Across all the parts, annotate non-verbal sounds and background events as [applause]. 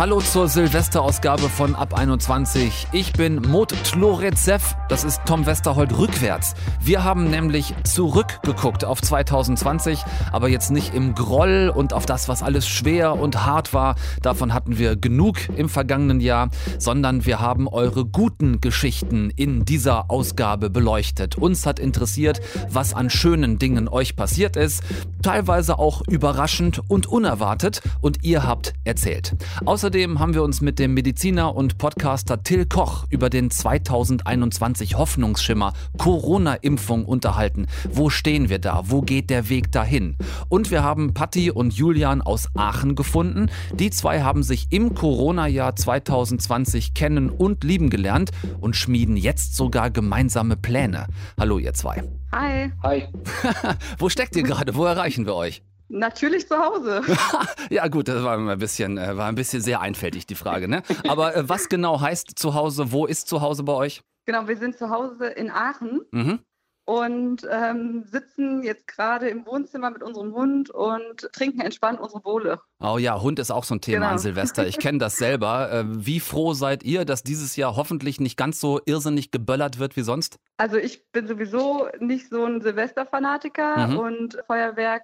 Hallo zur Silvesterausgabe von Ab 21. Ich bin Mot Tloretsev, das ist Tom Westerholt rückwärts. Wir haben nämlich zurückgeguckt auf 2020, aber jetzt nicht im Groll und auf das, was alles schwer und hart war. Davon hatten wir genug im vergangenen Jahr, sondern wir haben eure guten Geschichten in dieser Ausgabe beleuchtet. Uns hat interessiert, was an schönen Dingen euch passiert ist, teilweise auch überraschend und unerwartet und ihr habt erzählt. Außerdem haben wir uns mit dem Mediziner und Podcaster Till Koch über den 2021 Hoffnungsschimmer Corona-Impfung unterhalten. Wo stehen wir da? Wo geht der Weg dahin? Und wir haben Patti und Julian aus Aachen gefunden. Die zwei haben sich im Corona-Jahr 2020 kennen und lieben gelernt und schmieden jetzt sogar gemeinsame Pläne. Hallo ihr zwei. Hi. Hi. [laughs] Wo steckt ihr gerade? Wo erreichen wir euch? Natürlich zu Hause. [laughs] ja gut, das war ein bisschen, äh, war ein bisschen sehr einfältig die Frage. Ne? Aber äh, was genau heißt zu Hause? Wo ist zu Hause bei euch? Genau, wir sind zu Hause in Aachen mhm. und ähm, sitzen jetzt gerade im Wohnzimmer mit unserem Hund und trinken entspannt unsere Bohle. Oh ja, Hund ist auch so ein Thema genau. an Silvester. Ich kenne das selber. Äh, wie froh seid ihr, dass dieses Jahr hoffentlich nicht ganz so irrsinnig geböllert wird wie sonst? Also ich bin sowieso nicht so ein Silvesterfanatiker mhm. und Feuerwerk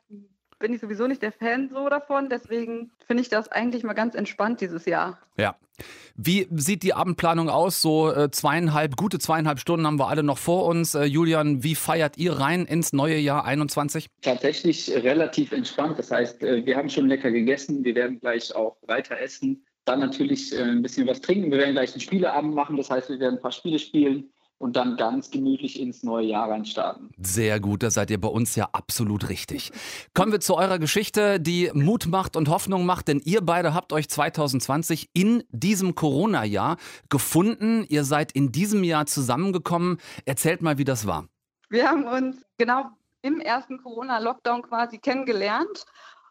bin ich sowieso nicht der Fan so davon. Deswegen finde ich das eigentlich mal ganz entspannt dieses Jahr. Ja. Wie sieht die Abendplanung aus? So äh, zweieinhalb, gute zweieinhalb Stunden haben wir alle noch vor uns. Äh, Julian, wie feiert ihr rein ins neue Jahr 21? Tatsächlich relativ entspannt. Das heißt, äh, wir haben schon lecker gegessen. Wir werden gleich auch weiter essen. Dann natürlich äh, ein bisschen was trinken. Wir werden gleich einen Spieleabend machen. Das heißt, wir werden ein paar Spiele spielen und dann ganz gemütlich ins neue Jahr reinstarten. Sehr gut, da seid ihr bei uns ja absolut richtig. Kommen wir zu eurer Geschichte, die Mut macht und Hoffnung macht, denn ihr beide habt euch 2020 in diesem Corona-Jahr gefunden. Ihr seid in diesem Jahr zusammengekommen. Erzählt mal, wie das war. Wir haben uns genau im ersten Corona-Lockdown quasi kennengelernt.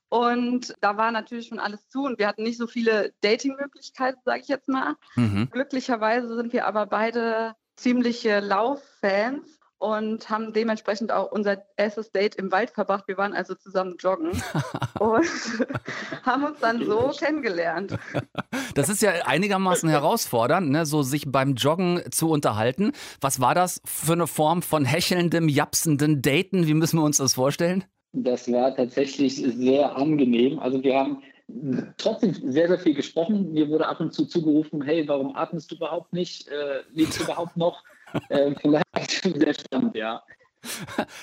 Und da war natürlich schon alles zu und wir hatten nicht so viele Dating-Möglichkeiten, sage ich jetzt mal. Mhm. Glücklicherweise sind wir aber beide ziemliche Lauffans und haben dementsprechend auch unser erstes Date im Wald verbracht. Wir waren also zusammen joggen [laughs] und [laughs] haben uns dann so kennengelernt. Das ist ja einigermaßen herausfordernd, ne? so sich beim Joggen zu unterhalten. Was war das für eine Form von hechelndem, japsenden Daten? Wie müssen wir uns das vorstellen? Das war tatsächlich sehr angenehm. Also wir haben trotzdem sehr, sehr viel gesprochen. Mir wurde ab und zu zugerufen, hey, warum atmest du überhaupt nicht? Äh, lebst du [laughs] überhaupt noch? Äh, vielleicht [laughs] sehr spannend, ja.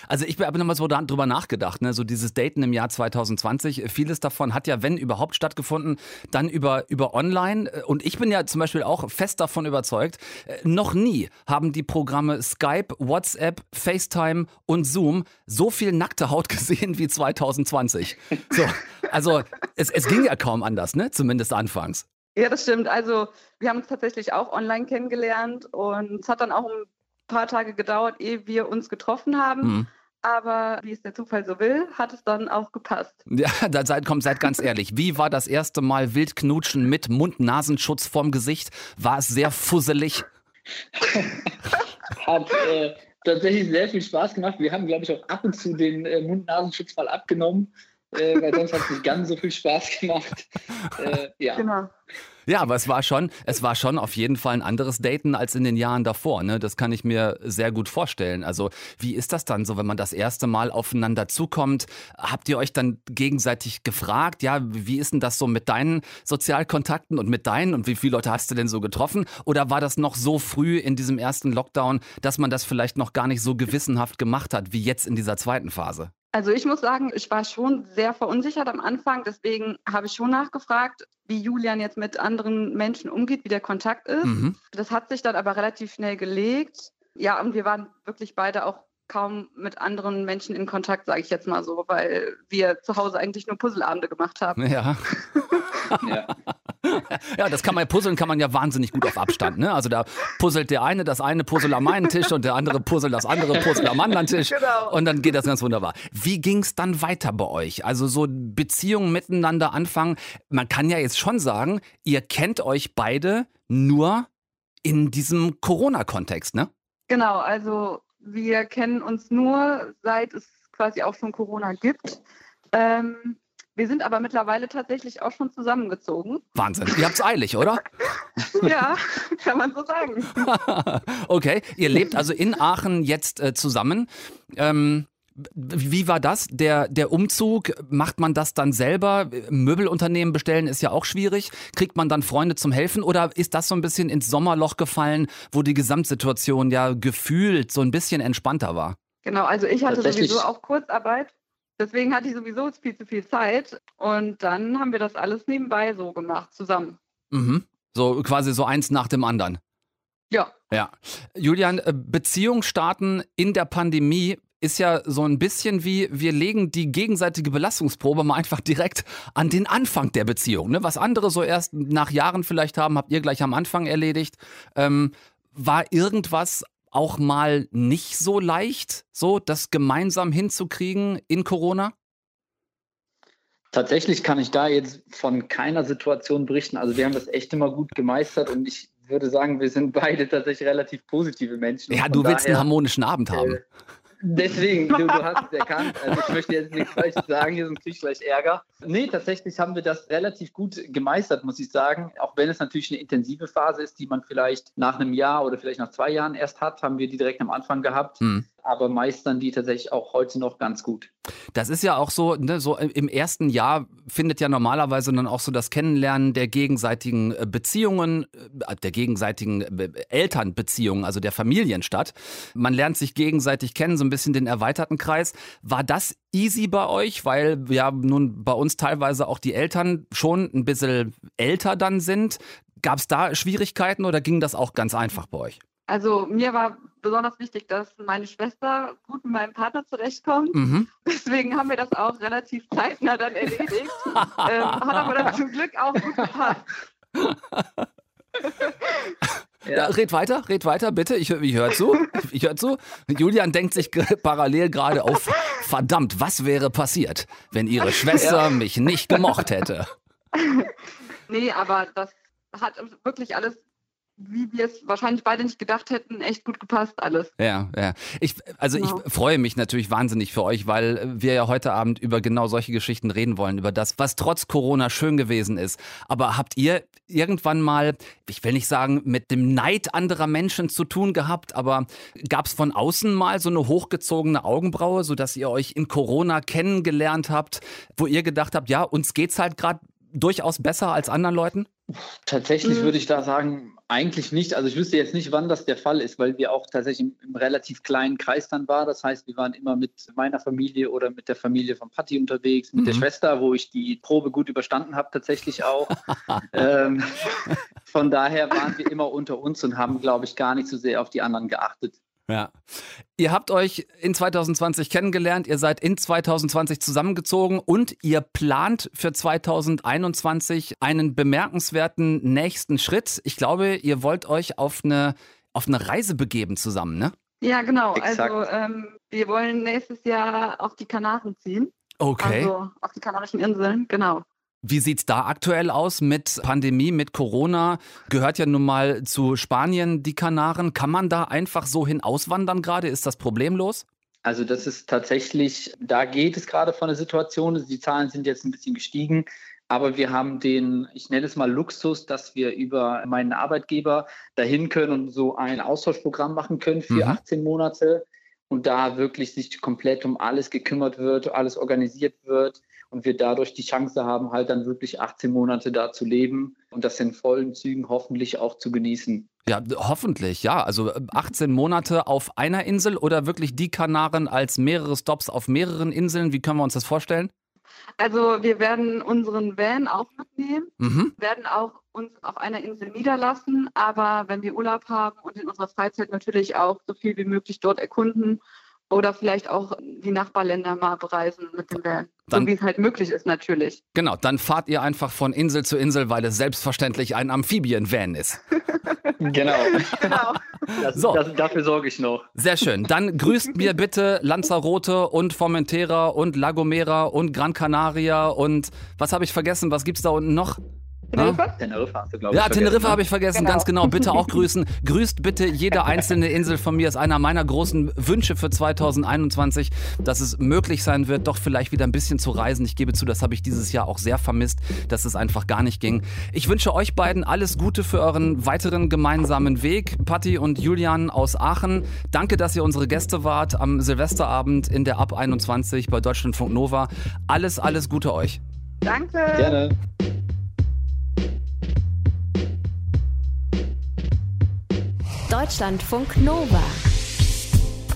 Also ich habe nochmal so drüber nachgedacht, ne? so dieses Daten im Jahr 2020, vieles davon hat ja, wenn überhaupt stattgefunden, dann über, über online und ich bin ja zum Beispiel auch fest davon überzeugt, äh, noch nie haben die Programme Skype, WhatsApp, FaceTime und Zoom so viel nackte Haut [laughs] gesehen wie 2020. So, also es, es ging ja kaum anders, ne? zumindest anfangs. Ja, das stimmt. Also wir haben uns tatsächlich auch online kennengelernt und es hat dann auch ein paar Tage gedauert, ehe wir uns getroffen haben. Mhm. Aber wie es der Zufall so will, hat es dann auch gepasst. [laughs] Ja, dann seid, komm, seid ganz ehrlich. Wie war das erste Mal Wildknutschen mit Mund-Nasenschutz vorm Gesicht? War es sehr fusselig? [laughs] hat äh, tatsächlich sehr viel Spaß gemacht. Wir haben, glaube ich, auch ab und zu den äh, Mund-Nasenschutz mal abgenommen, äh, weil sonst hat es nicht ganz so viel Spaß gemacht. Äh, ja. Genau. Ja, aber es war schon, es war schon auf jeden Fall ein anderes Daten als in den Jahren davor. Ne? Das kann ich mir sehr gut vorstellen. Also wie ist das dann so, wenn man das erste Mal aufeinander zukommt? Habt ihr euch dann gegenseitig gefragt, ja, wie ist denn das so mit deinen Sozialkontakten und mit deinen und wie viele Leute hast du denn so getroffen? Oder war das noch so früh in diesem ersten Lockdown, dass man das vielleicht noch gar nicht so gewissenhaft gemacht hat wie jetzt in dieser zweiten Phase? Also ich muss sagen, ich war schon sehr verunsichert am Anfang. Deswegen habe ich schon nachgefragt, wie Julian jetzt mit anderen Menschen umgeht, wie der Kontakt ist. Mhm. Das hat sich dann aber relativ schnell gelegt. Ja, und wir waren wirklich beide auch kaum mit anderen Menschen in Kontakt, sage ich jetzt mal so, weil wir zu Hause eigentlich nur Puzzleabende gemacht haben. Ja. [laughs] ja. [laughs] ja, das kann man puzzeln, kann man ja wahnsinnig gut auf Abstand. Ne? Also da puzzelt der eine das eine Puzzle am einen Tisch und der andere puzzelt das andere Puzzle am anderen Tisch. Genau. Und dann geht das ganz wunderbar. Wie ging es dann weiter bei euch? Also so Beziehungen miteinander anfangen. Man kann ja jetzt schon sagen, ihr kennt euch beide nur in diesem Corona-Kontext, ne? Genau, also wir kennen uns nur, seit es quasi auch schon Corona gibt. Ähm, wir sind aber mittlerweile tatsächlich auch schon zusammengezogen. Wahnsinn. Ihr habt es eilig, oder? [laughs] ja, kann man so sagen. [laughs] okay, ihr lebt also in Aachen jetzt äh, zusammen. Ähm, wie war das? Der, der Umzug, macht man das dann selber? Möbelunternehmen bestellen ist ja auch schwierig. Kriegt man dann Freunde zum Helfen oder ist das so ein bisschen ins Sommerloch gefallen, wo die Gesamtsituation ja gefühlt so ein bisschen entspannter war? Genau, also ich hatte sowieso auch Kurzarbeit Deswegen hatte ich sowieso viel zu viel Zeit. Und dann haben wir das alles nebenbei so gemacht, zusammen. Mhm. So quasi so eins nach dem anderen. Ja. Ja. Julian, äh, Beziehung starten in der Pandemie ist ja so ein bisschen wie, wir legen die gegenseitige Belastungsprobe mal einfach direkt an den Anfang der Beziehung. Ne? Was andere so erst nach Jahren vielleicht haben, habt ihr gleich am Anfang erledigt. Ähm, war irgendwas auch mal nicht so leicht, so das gemeinsam hinzukriegen in Corona? Tatsächlich kann ich da jetzt von keiner Situation berichten. Also wir haben das echt immer gut gemeistert und ich würde sagen, wir sind [laughs] beide tatsächlich relativ positive Menschen. Ja, du willst einen harmonischen Abend haben. Äh, Deswegen, du, du hast es [laughs] erkannt. Also ich möchte jetzt nichts Falsches sagen, hier sonst kriege ich gleich Ärger. Nee, tatsächlich haben wir das relativ gut gemeistert, muss ich sagen. Auch wenn es natürlich eine intensive Phase ist, die man vielleicht nach einem Jahr oder vielleicht nach zwei Jahren erst hat, haben wir die direkt am Anfang gehabt. Hm aber meistern die tatsächlich auch heute noch ganz gut. Das ist ja auch so, ne, so im ersten Jahr findet ja normalerweise dann auch so das Kennenlernen der gegenseitigen äh, Beziehungen, äh, der gegenseitigen äh, Elternbeziehungen, also der Familien statt. Man lernt sich gegenseitig kennen, so ein bisschen den erweiterten Kreis. War das easy bei euch, weil ja nun bei uns teilweise auch die Eltern schon ein bisschen älter dann sind? Gab es da Schwierigkeiten oder ging das auch ganz einfach bei euch? Also mir war besonders wichtig, dass meine Schwester gut mit meinem Partner zurechtkommt. Mhm. [laughs] Deswegen haben wir das auch relativ zeitnah dann erledigt. ähm, hat aber dann zum Glück auch gut gepasst. Ja. [laughs] ja. red weiter, red weiter, bitte. Ich, ich höre zu. Ich höre zu. Julian denkt sich parallel gerade auf, verdammt, was wäre passiert, wenn ihre Schwester ja. mich nicht gemocht hätte? [laughs] Nee, aber das hat wirklich alles wie wir es wahrscheinlich beide nicht gedacht hätten, echt gut gepasst alles. Ja, ja. Ich, also genau. ich freue mich natürlich wahnsinnig für euch, weil wir ja heute Abend über genau solche Geschichten reden wollen, über das, was trotz Corona schön gewesen ist. Aber habt ihr irgendwann mal, ich will nicht sagen, mit dem Neid anderer Menschen zu tun gehabt, aber gab es von außen mal so eine hochgezogene Augenbraue, sodass ihr euch in Corona kennengelernt habt, wo ihr gedacht habt, ja, uns geht's halt gerade durchaus besser als anderen Leuten? Tatsächlich mhm. würde ich da sagen, eigentlich nicht. Also ich wüsste jetzt nicht, wann das der Fall ist, weil wir auch tatsächlich im, im, relativ kleinen Kreis dann waren. Das heißt, wir waren immer mit meiner Familie oder mit der Familie von Patti unterwegs, mit mhm. der Schwester, wo ich die Probe gut überstanden habe, tatsächlich auch. [laughs] ähm, von daher waren wir immer unter uns und haben, glaube ich, gar nicht so sehr auf die anderen geachtet. Ja. Ihr habt euch in 2020 kennengelernt, ihr seid in 2020 zusammengezogen und ihr plant für 2021 einen bemerkenswerten nächsten Schritt. Ich glaube, ihr wollt euch auf eine, auf eine Reise begeben zusammen, ne? Ja, genau. Exakt. Also ähm, wir wollen nächstes Jahr auf die Kanaren ziehen. Okay. Also auf die Kanarischen Inseln, genau. Wie sieht es da aktuell aus mit Pandemie, mit Corona? Gehört ja nun mal zu Spanien die Kanaren. Kann man da einfach so hin auswandern gerade? Ist das problemlos? Also das ist tatsächlich, da geht es gerade von der Situation. Die Zahlen sind jetzt ein bisschen gestiegen. Aber wir haben den, ich nenne es mal Luxus, dass wir über meinen Arbeitgeber dahin können und so ein Austauschprogramm machen können für mhm. 18 Monate und da wirklich sich komplett um alles gekümmert wird, alles organisiert wird und wir dadurch die Chance haben, halt dann wirklich 18 Monate da zu leben und das in vollen Zügen hoffentlich auch zu genießen. Ja, hoffentlich, ja. Also 18 Monate auf einer Insel oder wirklich die Kanaren als mehrere Stops auf mehreren Inseln. Wie können wir uns das vorstellen? Also wir werden unseren Van auch mitnehmen, mhm. werden auch uns auf einer Insel niederlassen, aber wenn wir Urlaub haben und in unserer Freizeit natürlich auch so viel wie möglich dort erkunden oder vielleicht auch die Nachbarländer mal bereisen mit dem Van. Dann, so wie es halt möglich ist, natürlich. Genau, dann fahrt ihr einfach von Insel zu Insel, weil es selbstverständlich ein Amphibien-Van ist. [laughs] genau. genau. Das, so. Das, dafür sorge ich noch. Sehr schön. Dann grüßt [laughs] mir bitte Lanzarote und Formentera und La Gomera und Gran Canaria und was habe ich vergessen? Was gibt es da unten noch? Teneriffa? Teneriffa hast du, glaube ich. Ja, Teneriffa habe ich vergessen, genau. ganz genau. Bitte auch [laughs] grüßen. Grüßt bitte jede einzelne Insel von mir. Ist einer meiner großen Wünsche für 2021, dass es möglich sein wird, doch vielleicht wieder ein bisschen zu reisen. Ich gebe zu, das habe ich dieses Jahr auch sehr vermisst, dass es einfach gar nicht ging. Ich wünsche euch beiden alles Gute für euren weiteren gemeinsamen Weg. Patti und Julian aus Aachen. Danke, dass ihr unsere Gäste wart am Silvesterabend in der Ab 21 bei Deutschlandfunk Nova. Alles, alles Gute euch. Danke. Gerne. Deutschlandfunk Nova.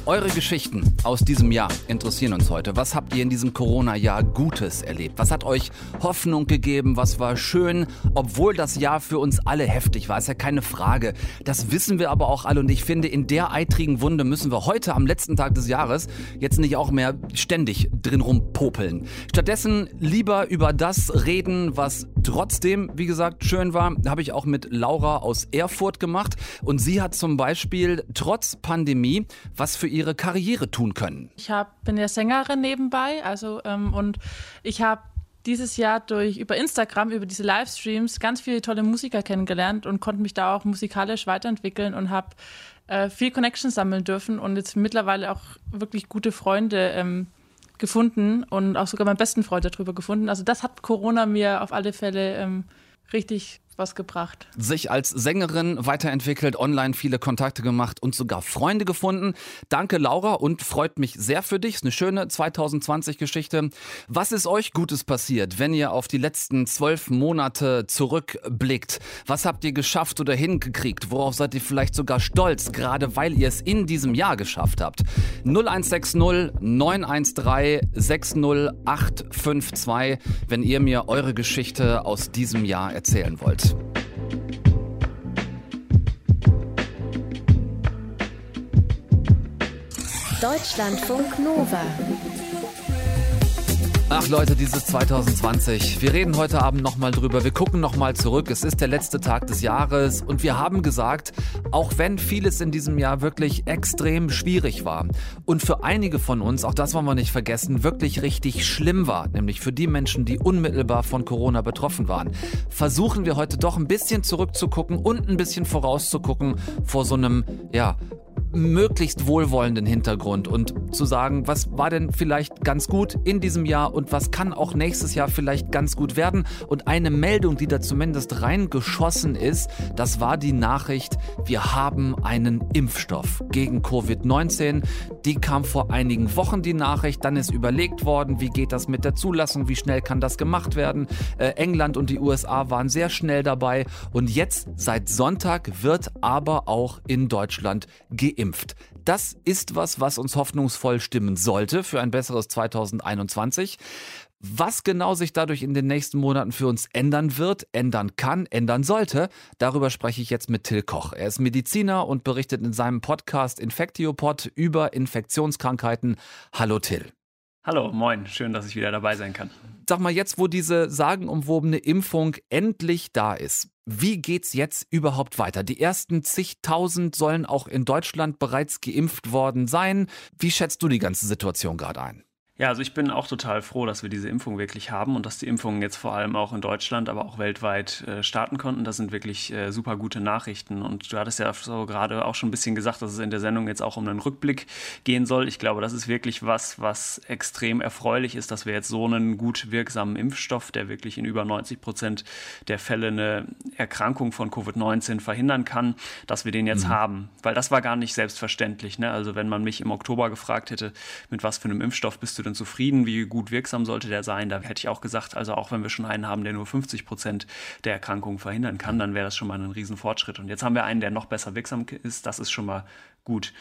Eure Geschichten aus diesem Jahr interessieren uns heute. Was habt ihr in diesem Corona-Jahr Gutes erlebt? Was hat euch Hoffnung gegeben? Was war schön? Obwohl das Jahr für uns alle heftig war, ist ja keine Frage. Das wissen wir aber auch alle und ich finde, in der eitrigen Wunde müssen wir heute am letzten Tag des Jahres jetzt nicht auch mehr ständig drin rumpopeln. Stattdessen lieber über das reden, was trotzdem, wie gesagt, schön war. Habe ich auch mit Laura aus Erfurt gemacht und sie hat zum Beispiel trotz Pandemie was für ihre Karriere tun können. Ich hab, bin ja Sängerin nebenbei, also ähm, und ich habe dieses Jahr durch über Instagram, über diese Livestreams ganz viele tolle Musiker kennengelernt und konnte mich da auch musikalisch weiterentwickeln und habe äh, viel Connections sammeln dürfen und jetzt mittlerweile auch wirklich gute Freunde ähm, gefunden und auch sogar meinen besten Freund darüber gefunden. Also das hat Corona mir auf alle Fälle ähm, richtig was gebracht. Sich als Sängerin weiterentwickelt, online viele Kontakte gemacht und sogar Freunde gefunden. Danke Laura und freut mich sehr für dich. Ist eine schöne 2020 Geschichte. Was ist euch Gutes passiert, wenn ihr auf die letzten zwölf Monate zurückblickt? Was habt ihr geschafft oder hingekriegt? Worauf seid ihr vielleicht sogar stolz, gerade weil ihr es in diesem Jahr geschafft habt? 0160 913 60852, wenn ihr mir eure Geschichte aus diesem Jahr erzählen wollt. Deutschlandfunk Nova. Ach Leute, dieses 2020. Wir reden heute Abend nochmal drüber. Wir gucken nochmal zurück. Es ist der letzte Tag des Jahres und wir haben gesagt, auch wenn vieles in diesem Jahr wirklich extrem schwierig war und für einige von uns, auch das wollen wir nicht vergessen, wirklich richtig schlimm war, nämlich für die Menschen, die unmittelbar von Corona betroffen waren, versuchen wir heute doch ein bisschen zurückzugucken und ein bisschen vorauszugucken vor so einem, ja, möglichst wohlwollenden Hintergrund und zu sagen, was war denn vielleicht ganz gut in diesem Jahr und was kann auch nächstes Jahr vielleicht ganz gut werden. Und eine Meldung, die da zumindest reingeschossen ist, das war die Nachricht, wir haben einen Impfstoff gegen Covid-19. Die kam vor einigen Wochen die Nachricht, dann ist überlegt worden, wie geht das mit der Zulassung, wie schnell kann das gemacht werden. Äh, England und die USA waren sehr schnell dabei und jetzt seit Sonntag wird aber auch in Deutschland geimpft geimpft. Das ist was, was uns hoffnungsvoll stimmen sollte für ein besseres 2021. Was genau sich dadurch in den nächsten Monaten für uns ändern wird, ändern kann, ändern sollte, darüber spreche ich jetzt mit Till Koch. Er ist Mediziner und berichtet in seinem Podcast Infectiopod über Infektionskrankheiten. Hallo Till. Hallo, moin, schön, dass ich wieder dabei sein kann. Sag mal, jetzt, wo diese sagenumwobene Impfung endlich da ist, wie geht's jetzt überhaupt weiter? Die ersten zigtausend sollen auch in Deutschland bereits geimpft worden sein. Wie schätzt du die ganze Situation gerade ein? Ja, also ich bin auch total froh, dass wir diese Impfung wirklich haben und dass die Impfungen jetzt vor allem auch in Deutschland, aber auch weltweit äh, starten konnten. Das sind wirklich äh, super gute Nachrichten. Und du hattest ja so gerade auch schon ein bisschen gesagt, dass es in der Sendung jetzt auch um einen Rückblick gehen soll. Ich glaube, das ist wirklich was, was extrem erfreulich ist, dass wir jetzt so einen gut wirksamen Impfstoff, der wirklich in über 90 Prozent der Fälle eine Erkrankung von Covid-19 verhindern kann, dass wir den jetzt mhm. haben. Weil das war gar nicht selbstverständlich. Ne? Also wenn man mich im Oktober gefragt hätte, mit was für einem Impfstoff bist du denn zufrieden? Wie gut wirksam sollte der sein? Da hätte ich auch gesagt, also auch wenn wir schon einen haben, der nur 50 Prozent der Erkrankungen verhindern kann, dann wäre das schon mal ein Riesenfortschritt. Und jetzt haben wir einen, der noch besser wirksam ist. Das ist schon mal gut.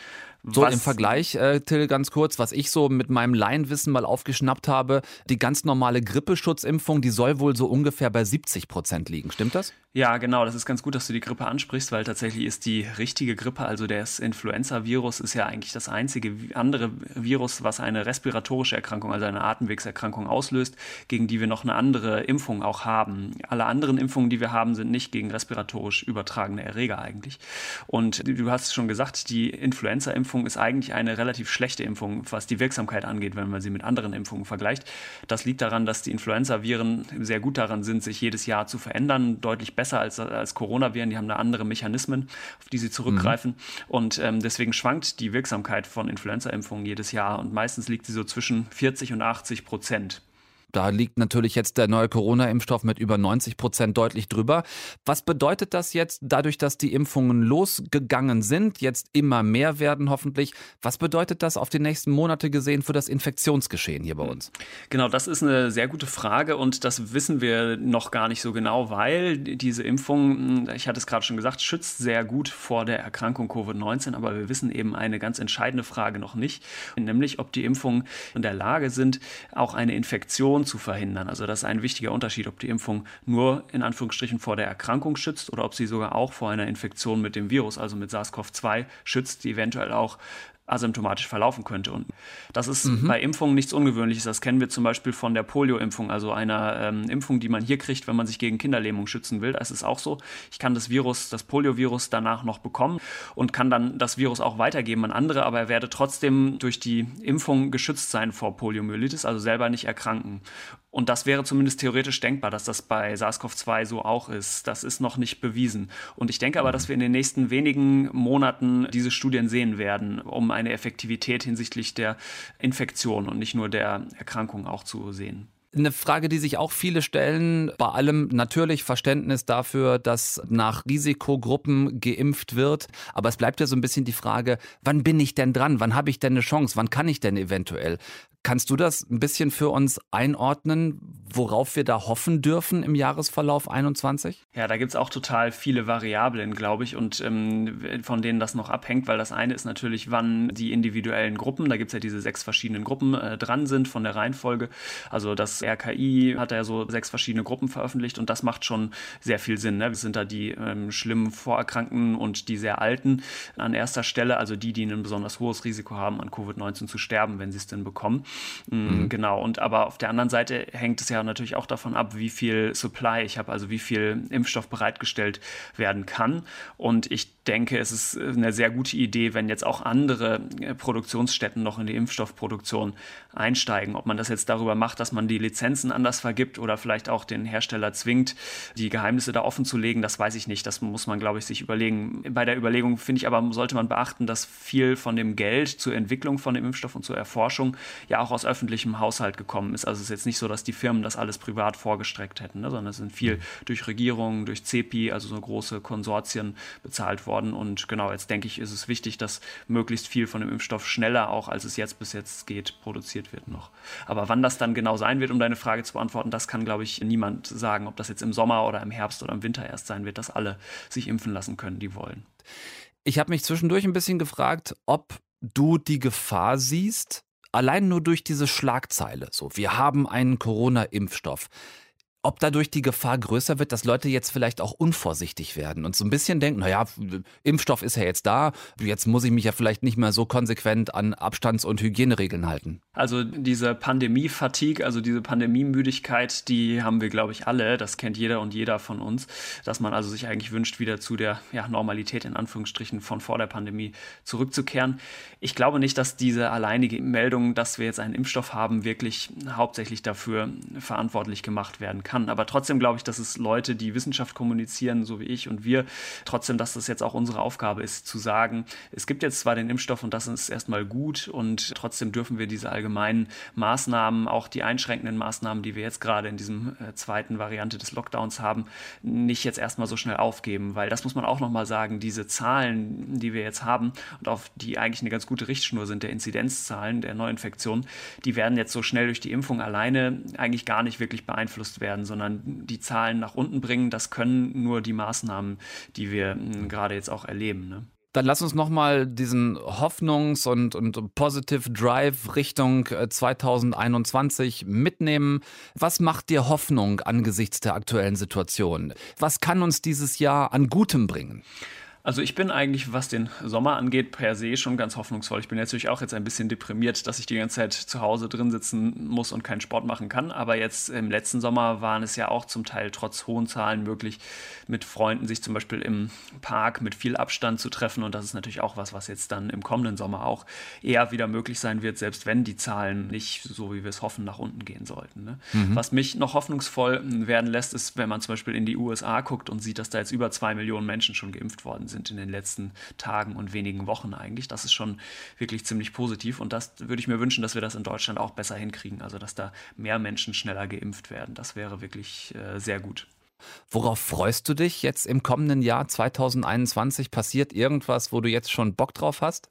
So was, im Vergleich, äh, Till, ganz kurz, was ich so mit meinem Laienwissen mal aufgeschnappt habe, die ganz normale Grippeschutzimpfung, die soll wohl so ungefähr bei 70 Prozent liegen. Stimmt das? Ja, genau. Das ist ganz gut, dass du die Grippe ansprichst, weil tatsächlich ist die richtige Grippe, also das Influenza-Virus, ist ja eigentlich das einzige andere Virus, was eine respiratorische Erkrankung, also eine Atemwegserkrankung auslöst, gegen die wir noch eine andere Impfung auch haben. Alle anderen Impfungen, die wir haben, sind nicht gegen respiratorisch übertragene Erreger eigentlich. Und du hast schon gesagt, die Influenza-Impfung Impfung ist eigentlich eine relativ schlechte Impfung, was die Wirksamkeit angeht, wenn man sie mit anderen Impfungen vergleicht. Das liegt daran, dass die Influenza-Viren sehr gut daran sind, sich jedes Jahr zu verändern, deutlich besser als, als Coronaviren. Die haben da andere Mechanismen, auf die sie zurückgreifen. Mhm. Und ähm, deswegen schwankt die Wirksamkeit von Influenza-Impfungen jedes Jahr und meistens liegt sie so zwischen 40 und 80 Prozent. Da liegt natürlich jetzt der neue Corona-Impfstoff mit über 90 Prozent deutlich drüber. Was bedeutet das jetzt dadurch, dass die Impfungen losgegangen sind, jetzt immer mehr werden hoffentlich? Was bedeutet das auf die nächsten Monate gesehen für das Infektionsgeschehen hier bei uns? Genau, das ist eine sehr gute Frage und das wissen wir noch gar nicht so genau, weil diese Impfung, ich hatte es gerade schon gesagt, schützt sehr gut vor der Erkrankung Covid-19, aber wir wissen eben eine ganz entscheidende Frage noch nicht, nämlich ob die Impfungen in der Lage sind, auch eine Infektion zu verhindern. Also das ist ein wichtiger Unterschied, ob die Impfung nur in Anführungsstrichen vor der Erkrankung schützt oder ob sie sogar auch vor einer Infektion mit dem Virus, also mit SARS-CoV-2 schützt, die eventuell auch asymptomatisch verlaufen könnte. Und das ist mhm. bei Impfungen nichts Ungewöhnliches. Das kennen wir zum Beispiel von der Polio-Impfung, also einer ähm, Impfung, die man hier kriegt, wenn man sich gegen Kinderlähmung schützen will. Da ist es auch so. Ich kann das Virus, das Poliovirus danach noch bekommen und kann dann das Virus auch weitergeben an andere, aber er werde trotzdem durch die Impfung geschützt sein vor Poliomyelitis, also selber nicht erkranken. Und das wäre zumindest theoretisch denkbar, dass das bei SARS-CoV-2 so auch ist. Das ist noch nicht bewiesen. Und ich denke aber, dass wir in den nächsten wenigen Monaten diese Studien sehen werden, um eine Effektivität hinsichtlich der Infektion und nicht nur der Erkrankung auch zu sehen. Eine Frage, die sich auch viele stellen, bei allem natürlich Verständnis dafür, dass nach Risikogruppen geimpft wird. Aber es bleibt ja so ein bisschen die Frage, wann bin ich denn dran? Wann habe ich denn eine Chance? Wann kann ich denn eventuell? Kannst du das ein bisschen für uns einordnen, worauf wir da hoffen dürfen im Jahresverlauf 21? Ja, da gibt es auch total viele Variablen, glaube ich, und ähm, von denen das noch abhängt, weil das eine ist natürlich, wann die individuellen Gruppen, da gibt es ja diese sechs verschiedenen Gruppen, äh, dran sind von der Reihenfolge. Also das RKI hat ja so sechs verschiedene Gruppen veröffentlicht und das macht schon sehr viel Sinn. Ne? Es sind da die ähm, schlimmen Vorerkrankten und die sehr Alten an erster Stelle, also die, die ein besonders hohes Risiko haben, an Covid-19 zu sterben, wenn sie es denn bekommen. Mm, mhm. Genau. Und aber auf der anderen Seite hängt es ja natürlich auch davon ab, wie viel Supply ich habe, also wie viel Impfstoff bereitgestellt werden kann. Und ich denke, es ist eine sehr gute Idee, wenn jetzt auch andere äh, Produktionsstätten noch in die Impfstoffproduktion einsteigen. Ob man das jetzt darüber macht, dass man die Lizenzen anders vergibt oder vielleicht auch den Hersteller zwingt, die Geheimnisse da offen zu legen, das weiß ich nicht. Das muss man, glaube ich, sich überlegen. Bei der Überlegung finde ich aber, sollte man beachten, dass viel von dem Geld zur Entwicklung von dem Impfstoff und zur Erforschung ja auch aus öffentlichem Haushalt gekommen ist. Also es ist jetzt nicht so, dass die Firmen das alles privat vorgestreckt hätten, ne, sondern es sind viel durch Regierungen, durch CEPI, also so große Konsortien bezahlt worden. Und genau, jetzt denke ich, ist es wichtig, dass möglichst viel von dem Impfstoff schneller auch, als es jetzt bis jetzt geht, produziert wird noch. Aber wann das dann genau sein wird, um deine Frage zu beantworten, das kann, glaube ich, niemand sagen, ob das jetzt im Sommer oder im Herbst oder im Winter erst sein wird, dass alle sich impfen lassen können, die wollen. Ich habe mich zwischendurch ein bisschen gefragt, ob du die Gefahr siehst, allein nur durch diese Schlagzeile, so, wir haben einen Corona-Impfstoff, ob dadurch die Gefahr größer wird, dass Leute jetzt vielleicht auch unvorsichtig werden und so ein bisschen denken, naja, Impfstoff ist ja jetzt da, jetzt muss ich mich ja vielleicht nicht mehr so konsequent an Abstands- und Hygieneregeln halten. Also diese Pandemie-Fatigue, also diese Pandemiemüdigkeit, die haben wir, glaube ich, alle. Das kennt jeder und jeder von uns, dass man also sich eigentlich wünscht, wieder zu der ja, Normalität in Anführungsstrichen von vor der Pandemie zurückzukehren. Ich glaube nicht, dass diese alleinige Meldung, dass wir jetzt einen Impfstoff haben, wirklich hauptsächlich dafür verantwortlich gemacht werden kann kann. Aber trotzdem glaube ich, dass es Leute, die Wissenschaft kommunizieren, so wie ich und wir, trotzdem, dass das jetzt auch unsere Aufgabe ist, zu sagen, es gibt jetzt zwar den Impfstoff und das ist erstmal gut und trotzdem dürfen wir diese allgemeinen Maßnahmen, auch die einschränkenden Maßnahmen, die wir jetzt gerade in diesem äh, zweiten Variante des Lockdowns haben, nicht jetzt erstmal so schnell aufgeben, weil das muss man auch nochmal sagen, diese Zahlen, die wir jetzt haben und auf die eigentlich eine ganz gute Richtschnur sind, der Inzidenzzahlen der Neuinfektion, die werden jetzt so schnell durch die Impfung alleine eigentlich gar nicht wirklich beeinflusst werden sondern die Zahlen nach unten bringen. Das können nur die Maßnahmen, die wir hm, gerade jetzt auch erleben. Ne? Dann lass uns nochmal diesen Hoffnungs- und, und Positive Drive Richtung 2021 äh, mitnehmen. Was macht dir Hoffnung angesichts der aktuellen Situation? Was kann uns dieses Jahr an Gutem bringen? Also ich bin eigentlich, was den Sommer angeht, per se schon ganz hoffnungsvoll. Ich bin natürlich auch jetzt ein bisschen deprimiert, dass ich die ganze Zeit zu Hause drin sitzen muss und keinen Sport machen kann. Aber jetzt im letzten Sommer waren es ja auch zum Teil trotz hohen Zahlen möglich, mit Freunden sich zum Beispiel im Park mit viel Abstand zu treffen. Und das ist natürlich auch was, was jetzt dann im kommenden Sommer auch eher wieder möglich sein wird, selbst wenn die Zahlen nicht so, wie wir es hoffen, nach unten gehen sollten. Ne? Mhm. Was mich noch hoffnungsvoll werden lässt, ist, wenn man zum Beispiel in die USA guckt und sieht, dass da jetzt über zwei Millionen Menschen schon geimpft worden sind sind in den letzten Tagen und wenigen Wochen eigentlich. Das ist schon wirklich ziemlich positiv und das würde ich mir wünschen, dass wir das in Deutschland auch besser hinkriegen, also dass da mehr Menschen schneller geimpft werden. Das wäre wirklich äh, sehr gut. Worauf freust du dich jetzt im kommenden Jahr 2021? Passiert irgendwas, wo du jetzt schon Bock drauf hast?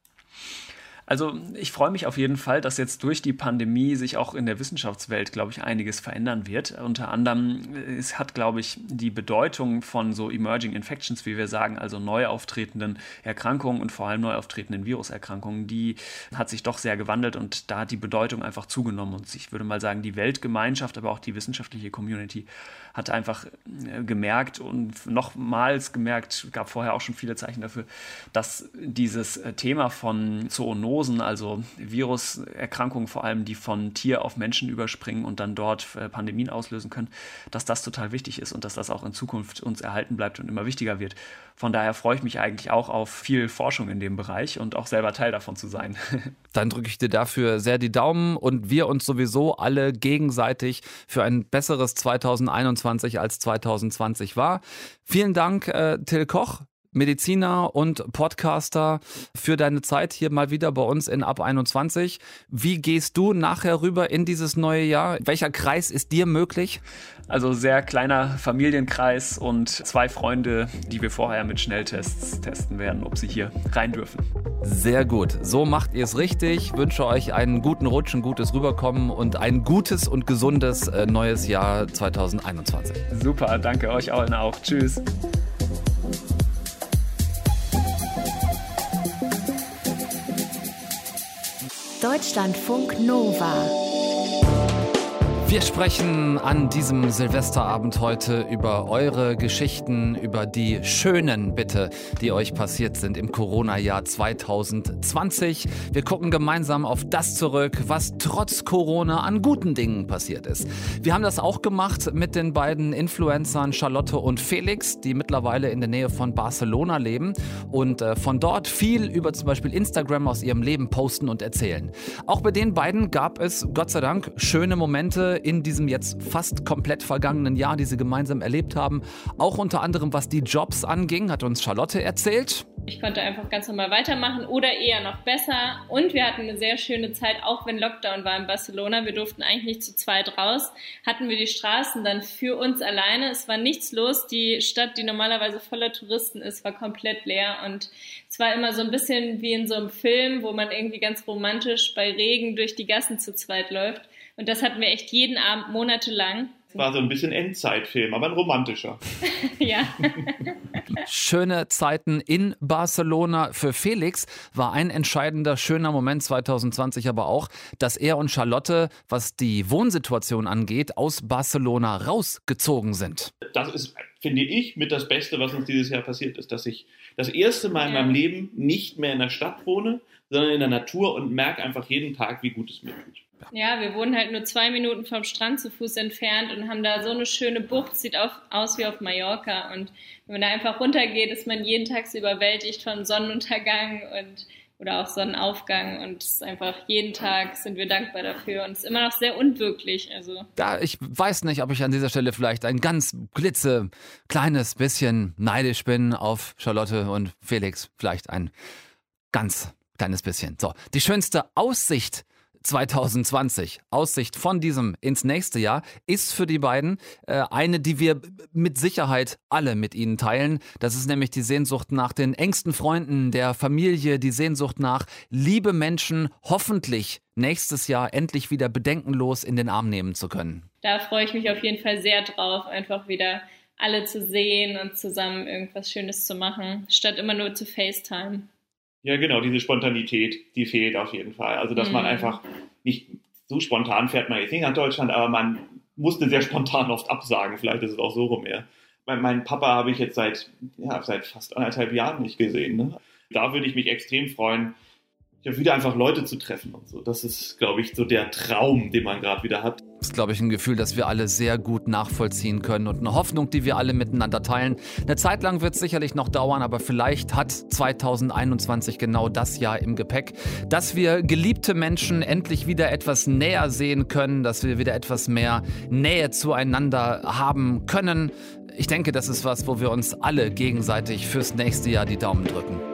Also ich freue mich auf jeden Fall, dass jetzt durch die Pandemie sich auch in der Wissenschaftswelt, glaube ich, einiges verändern wird. Unter anderem äh, es hat, glaube ich, die Bedeutung von so Emerging Infections, wie wir sagen, also neu auftretenden Erkrankungen und vor allem neu auftretenden Viruserkrankungen, die hat sich doch sehr gewandelt und da hat die Bedeutung einfach zugenommen. Und ich würde mal sagen, die Weltgemeinschaft, aber auch die wissenschaftliche Community hat einfach äh, gemerkt und nochmals gemerkt, gab vorher auch schon viele Zeichen dafür, dass dieses äh, Thema von Zoonosen Zoonosen, also Viruserkrankungen vor allem, die von Tier auf Menschen überspringen und dann dort äh, Pandemien auslösen können, dass das total wichtig ist und dass das auch in Zukunft uns erhalten bleibt und immer wichtiger wird. Von daher freue ich mich eigentlich auch auf viel Forschung in dem Bereich und auch selber Teil davon zu sein. [laughs] Dann drücke ich dir dafür sehr die Daumen und wir uns sowieso alle gegenseitig für ein besseres 2021 als 2020 war. Vielen Dank, äh, Till Koch. Mediziner und Podcaster, für deine Zeit hier mal wieder bei uns in Ab 21. Wie gehst du nachher rüber in dieses neue Jahr? Welcher Kreis ist dir möglich? Also sehr kleiner Familienkreis und zwei Freunde, die wir vorher mit Schnelltests testen werden, ob sie hier rein dürfen. Sehr gut. So macht ihr es richtig. Ich wünsche euch einen guten Rutsch, ein gutes Rüberkommen und ein gutes und gesundes äh, neues Jahr 2021. Super, danke euch allen auch. Tschüss. Deutschlandfunk Nova wir sprechen an diesem Silvesterabend heute über eure Geschichten, über die schönen bitte, die euch passiert sind im Corona-Jahr 2020. Wir gucken gemeinsam auf das zurück, was trotz Corona an guten Dingen passiert ist. Wir haben das auch gemacht mit den beiden Influencern Charlotte und Felix, die mittlerweile in der Nähe von Barcelona leben und äh, von dort viel über zum Beispiel Instagram aus ihrem Leben posten und erzählen. Auch bei den beiden gab es Gott sei Dank schöne Momente in diesem jetzt fast komplett vergangenen Jahr, die sie gemeinsam erlebt haben. Auch unter anderem, was die Jobs anging, hat uns Charlotte erzählt. Ich konnte einfach ganz normal weitermachen oder eher noch besser. Und wir hatten eine sehr schöne Zeit, auch wenn Lockdown war in Barcelona. Wir durften eigentlich nicht zu zweit raus. Hatten wir die Straßen dann für uns alleine. Es war nichts los. Die Stadt, die normalerweise voller Touristen ist, war komplett leer. Und es war immer so ein bisschen wie in so einem Film, wo man irgendwie ganz romantisch bei Regen durch die Gassen zu zweit läuft. Und das hatten wir echt jeden Abend monatelang. War so ein bisschen Endzeitfilm, aber ein romantischer. [laughs] ja. Schöne Zeiten in Barcelona. Für Felix war ein entscheidender, schöner Moment 2020 aber auch, dass er und Charlotte, was die Wohnsituation angeht, aus Barcelona rausgezogen sind. Das ist, finde ich, mit das Beste, was uns dieses Jahr passiert ist, dass ich das erste Mal in meinem Leben nicht mehr in der Stadt wohne, sondern in der Natur und merke einfach jeden Tag, wie gut es mir tut. Ja, wir wohnen halt nur zwei Minuten vom Strand zu Fuß entfernt und haben da so eine schöne Bucht, sieht auf, aus wie auf Mallorca. Und wenn man da einfach runtergeht, ist man jeden Tag so überwältigt von Sonnenuntergang und oder auch Sonnenaufgang und einfach jeden Tag sind wir dankbar dafür und es ist immer noch sehr unwirklich. Also. Ja, ich weiß nicht, ob ich an dieser Stelle vielleicht ein ganz glitze kleines bisschen neidisch bin auf Charlotte und Felix. Vielleicht ein ganz kleines bisschen. So, die schönste Aussicht 2020, Aussicht von diesem ins nächste Jahr, ist für die beiden äh, eine, die wir mit Sicherheit alle mit ihnen teilen. Das ist nämlich die Sehnsucht nach den engsten Freunden, der Familie, die Sehnsucht nach liebe Menschen, hoffentlich nächstes Jahr endlich wieder bedenkenlos in den Arm nehmen zu können. Da freue ich mich auf jeden Fall sehr drauf, einfach wieder alle zu sehen und zusammen irgendwas Schönes zu machen, statt immer nur zu FaceTime. Ja, genau, diese Spontanität, die fehlt auf jeden Fall. Also, dass mhm. man einfach nicht so spontan fährt man jetzt nicht nach Deutschland, aber man musste sehr spontan oft absagen. Vielleicht ist es auch so rum eher. Meinen Papa habe ich jetzt seit, ja, seit fast anderthalb Jahren nicht gesehen. Ne? Da würde ich mich extrem freuen, ja, wieder einfach Leute zu treffen und so. Das ist, glaube ich, so der Traum, den man gerade wieder hat. Das ist, glaube ich, ein Gefühl, das wir alle sehr gut nachvollziehen können und eine Hoffnung, die wir alle miteinander teilen. Eine Zeit lang wird es sicherlich noch dauern, aber vielleicht hat 2021 genau das Jahr im Gepäck, dass wir geliebte Menschen endlich wieder etwas näher sehen können, dass wir wieder etwas mehr Nähe zueinander haben können. Ich denke, das ist was, wo wir uns alle gegenseitig fürs nächste Jahr die Daumen drücken.